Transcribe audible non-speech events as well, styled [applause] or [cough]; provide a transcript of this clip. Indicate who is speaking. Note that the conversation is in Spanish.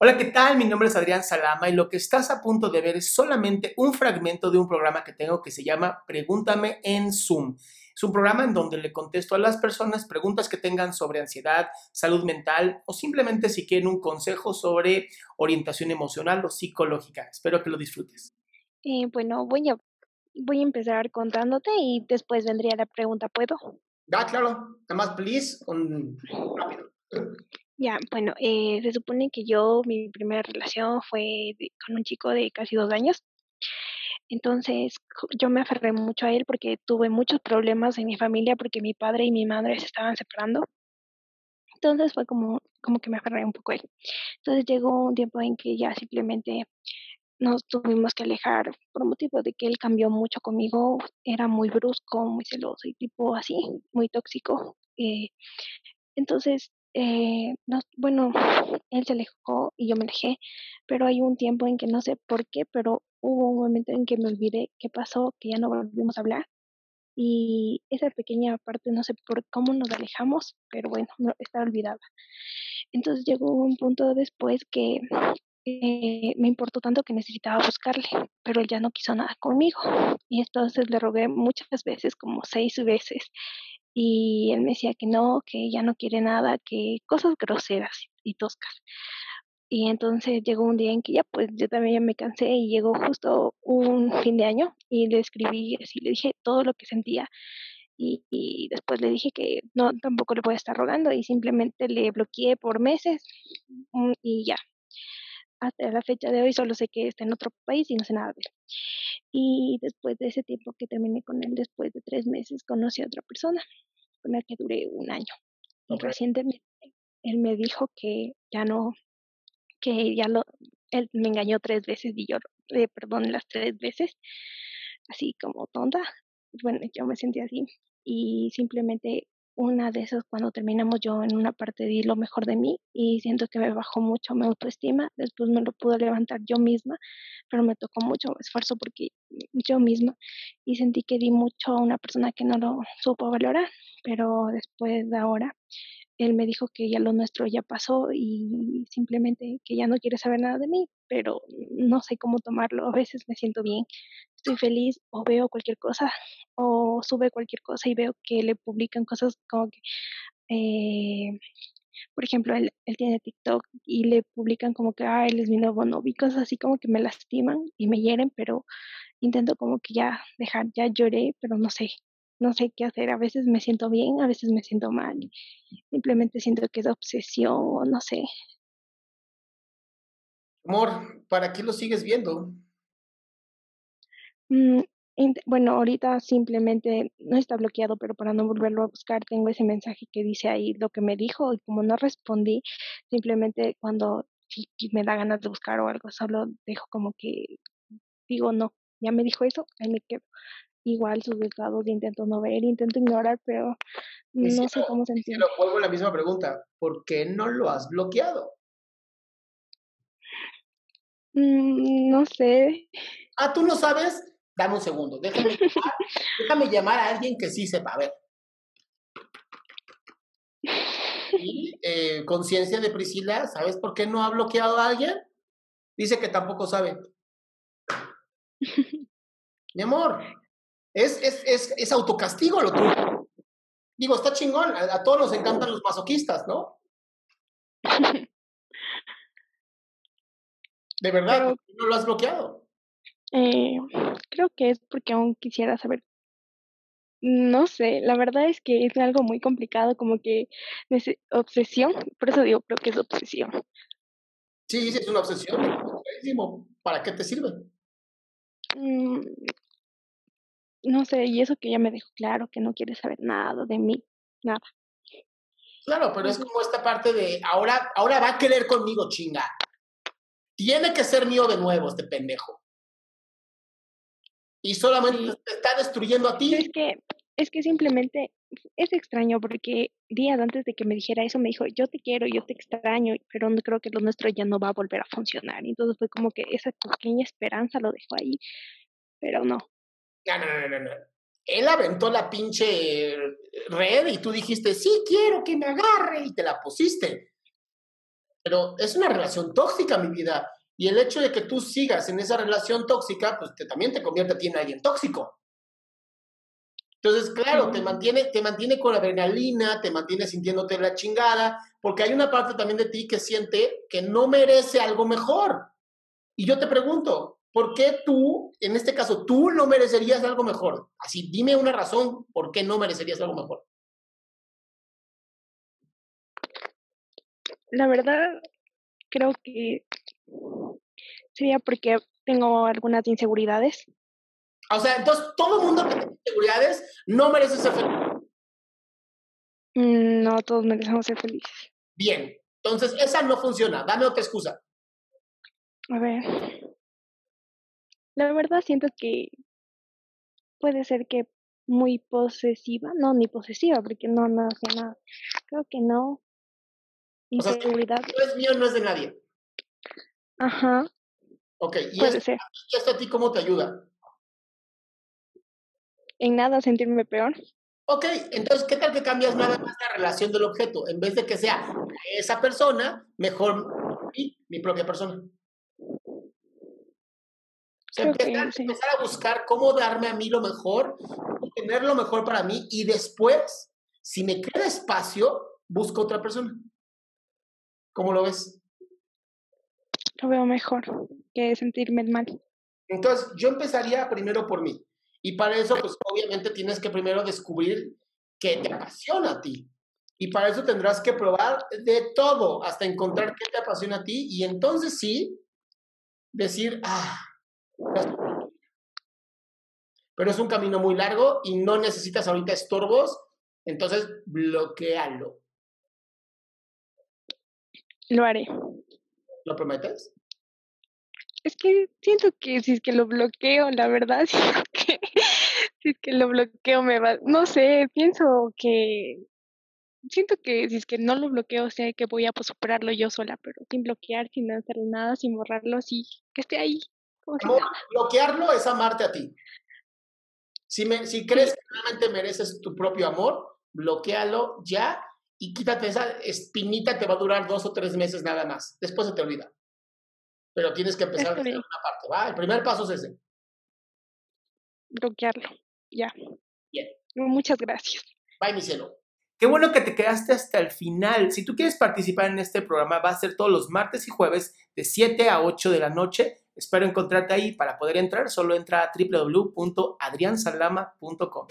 Speaker 1: Hola, ¿qué tal? Mi nombre es Adrián Salama y lo que estás a punto de ver es solamente un fragmento de un programa que tengo que se llama Pregúntame en Zoom. Es un programa en donde le contesto a las personas preguntas que tengan sobre ansiedad, salud mental o simplemente si quieren un consejo sobre orientación emocional o psicológica. Espero que lo disfrutes.
Speaker 2: Eh, bueno, voy a, voy a empezar contándote y después vendría la pregunta, ¿puedo?
Speaker 1: Ah, claro. Nada más, please, un rápido.
Speaker 2: Ya, bueno, eh, se supone que yo, mi primera relación fue con un chico de casi dos años. Entonces, yo me aferré mucho a él porque tuve muchos problemas en mi familia porque mi padre y mi madre se estaban separando. Entonces fue como, como que me aferré un poco a él. Entonces llegó un tiempo en que ya simplemente nos tuvimos que alejar por motivo de que él cambió mucho conmigo. Era muy brusco, muy celoso y tipo así, muy tóxico. eh, entonces, eh, nos, bueno, [laughs] él se alejó y yo me alejé, pero hay un tiempo en que no sé por qué, pero hubo un momento en que me olvidé qué pasó, que ya no volvimos a hablar. Y esa pequeña parte, no sé por cómo nos alejamos, pero bueno, no, está olvidada. Entonces llegó un punto después que eh, me importó tanto que necesitaba buscarle, pero él ya no quiso nada conmigo. Y entonces le rogué muchas veces, como seis veces, y él me decía que no, que ya no quiere nada, que cosas groseras y toscas. Y entonces llegó un día en que ya pues yo también ya me cansé y llegó justo un fin de año y le escribí así, le dije todo lo que sentía y, y después le dije que no, tampoco le voy a estar rogando y simplemente le bloqueé por meses mm, y ya. Hasta la fecha de hoy solo sé que está en otro país y no sé nada de él. Y después de ese tiempo que terminé con él, después de tres meses, conocí a otra persona la que duré un año. Y recientemente él me dijo que ya no, que ya lo, él me engañó tres veces y yo le perdoné las tres veces, así como tonta. Bueno, yo me sentí así y simplemente una de esas cuando terminamos yo en una parte di lo mejor de mí y siento que me bajó mucho mi autoestima, después me lo pude levantar yo misma, pero me tocó mucho esfuerzo porque yo misma y sentí que di mucho a una persona que no lo supo valorar, pero después de ahora él me dijo que ya lo nuestro ya pasó y simplemente que ya no quiere saber nada de mí, pero no sé cómo tomarlo. A veces me siento bien, estoy feliz o veo cualquier cosa o sube cualquier cosa y veo que le publican cosas como que, eh, por ejemplo, él, tiene TikTok y le publican como que, ah, él es mi nuevo novio cosas así como que me lastiman y me hieren, pero intento como que ya dejar, ya lloré, pero no sé, no sé qué hacer. A veces me siento bien, a veces me siento mal. Simplemente siento que es obsesión o no sé.
Speaker 1: Amor, ¿para qué lo sigues viendo?
Speaker 2: Mm, bueno, ahorita simplemente no está bloqueado, pero para no volverlo a buscar, tengo ese mensaje que dice ahí lo que me dijo y como no respondí, simplemente cuando si me da ganas de buscar o algo, solo dejo como que digo no, ya me dijo eso, ahí me quedo. Igual sus estados intento no ver, intento ignorar, pero no sé cómo
Speaker 1: mi
Speaker 2: sentirme.
Speaker 1: cielo, vuelvo la misma pregunta. ¿Por qué no lo has bloqueado?
Speaker 2: Mm, no sé.
Speaker 1: Ah, ¿tú no sabes? Dame un segundo. Déjame llamar, [laughs] déjame llamar a alguien que sí sepa. A ver. Y eh, conciencia de Priscila, ¿sabes por qué no ha bloqueado a alguien? Dice que tampoco sabe. [laughs] Mi amor, es, es, es, es autocastigo lo tuyo. Digo, está chingón. A, a todos nos encantan los masoquistas, ¿no? [laughs] De verdad,
Speaker 2: Pero
Speaker 1: ¿por qué no lo has bloqueado?
Speaker 2: eh, creo que es porque aún quisiera saber No sé, la verdad es que es algo muy complicado, como que obsesión, por eso digo, creo que es obsesión.
Speaker 1: Sí, sí, es una obsesión. ¿Para qué te sirve?
Speaker 2: Mm, no sé, y eso que ya me dejó claro que no quiere saber nada de mí, nada.
Speaker 1: Claro, pero es como esta parte de ahora, ahora va a querer conmigo, chinga. Tiene que ser mío de nuevo este pendejo. Y solamente
Speaker 2: sí,
Speaker 1: te está destruyendo a
Speaker 2: pero es
Speaker 1: ti.
Speaker 2: que, es que simplemente es extraño porque días antes de que me dijera eso me dijo, yo te quiero, yo te extraño, pero no creo que lo nuestro ya no va a volver a funcionar. Y entonces fue como que esa pequeña esperanza lo dejó ahí, pero no.
Speaker 1: No, no, no, no, no. Él aventó la pinche red y tú dijiste, sí, quiero que me agarre y te la pusiste. pero es una relación tóxica, mi vida. Y el hecho de que tú sigas en esa relación tóxica, pues te, también te convierte a ti en alguien tóxico. Entonces, claro, te mantiene, te mantiene con adrenalina, te mantiene sintiéndote la chingada, porque hay una parte también de ti que siente que no merece algo mejor. Y yo te pregunto, ¿por qué tú, en este caso, tú no merecerías algo mejor? Así, dime una razón por qué no merecerías algo mejor.
Speaker 2: La verdad, creo que sería porque tengo algunas inseguridades.
Speaker 1: O sea, entonces todo el mundo que tiene inseguridades no merece ser feliz.
Speaker 2: Mm, no, todos merecemos ser felices.
Speaker 1: Bien, entonces esa no funciona. Dame otra excusa.
Speaker 2: A ver. La verdad siento que puede ser que muy posesiva, no, ni posesiva, porque no, no hace nada. Creo que no.
Speaker 1: O sea,
Speaker 2: Inseguridad.
Speaker 1: no es mío, no es de nadie.
Speaker 2: Ajá,
Speaker 1: Ok, ¿y
Speaker 2: puede
Speaker 1: esto,
Speaker 2: ser.
Speaker 1: y esto a ti cómo te ayuda?
Speaker 2: En nada sentirme peor.
Speaker 1: Ok, entonces, ¿qué tal que cambias nada más la relación del objeto? En vez de que sea esa persona, mejor mi, mi propia persona. O sea, empezar, empezar a buscar cómo darme a mí lo mejor, cómo tener lo mejor para mí y después, si me queda espacio, busco otra persona. ¿Cómo lo ves?
Speaker 2: Lo veo mejor que sentirme mal.
Speaker 1: Entonces, yo empezaría primero por mí. Y para eso, pues obviamente tienes que primero descubrir qué te apasiona a ti. Y para eso tendrás que probar de todo hasta encontrar qué te apasiona a ti. Y entonces sí, decir, ah, pero es un camino muy largo y no necesitas ahorita estorbos. Entonces, bloquealo.
Speaker 2: Lo haré.
Speaker 1: ¿Lo prometes?
Speaker 2: Es que siento que si es que lo bloqueo, la verdad, [laughs] siento que si es que lo bloqueo me va, no sé, pienso que siento que si es que no lo bloqueo, sé que voy a pues, superarlo yo sola, pero sin bloquear, sin hacer nada, sin borrarlo, sí, que esté ahí.
Speaker 1: Amor, bloquearlo es amarte a ti. Si, me, si crees que realmente mereces tu propio amor, bloquealo ya y quítate esa espinita, te va a durar dos o tres meses nada más. Después se te olvida. Pero tienes que empezar desde una parte, ¿va? El primer paso es ese.
Speaker 2: bloquearlo, ya.
Speaker 1: Bien.
Speaker 2: Muchas gracias.
Speaker 1: Bye, mi cielo. Qué bueno que te quedaste hasta el final. Si tú quieres participar en este programa, va a ser todos los martes y jueves de 7 a 8 de la noche. Espero encontrarte ahí. Para poder entrar, solo entra a www.adriansalama.com.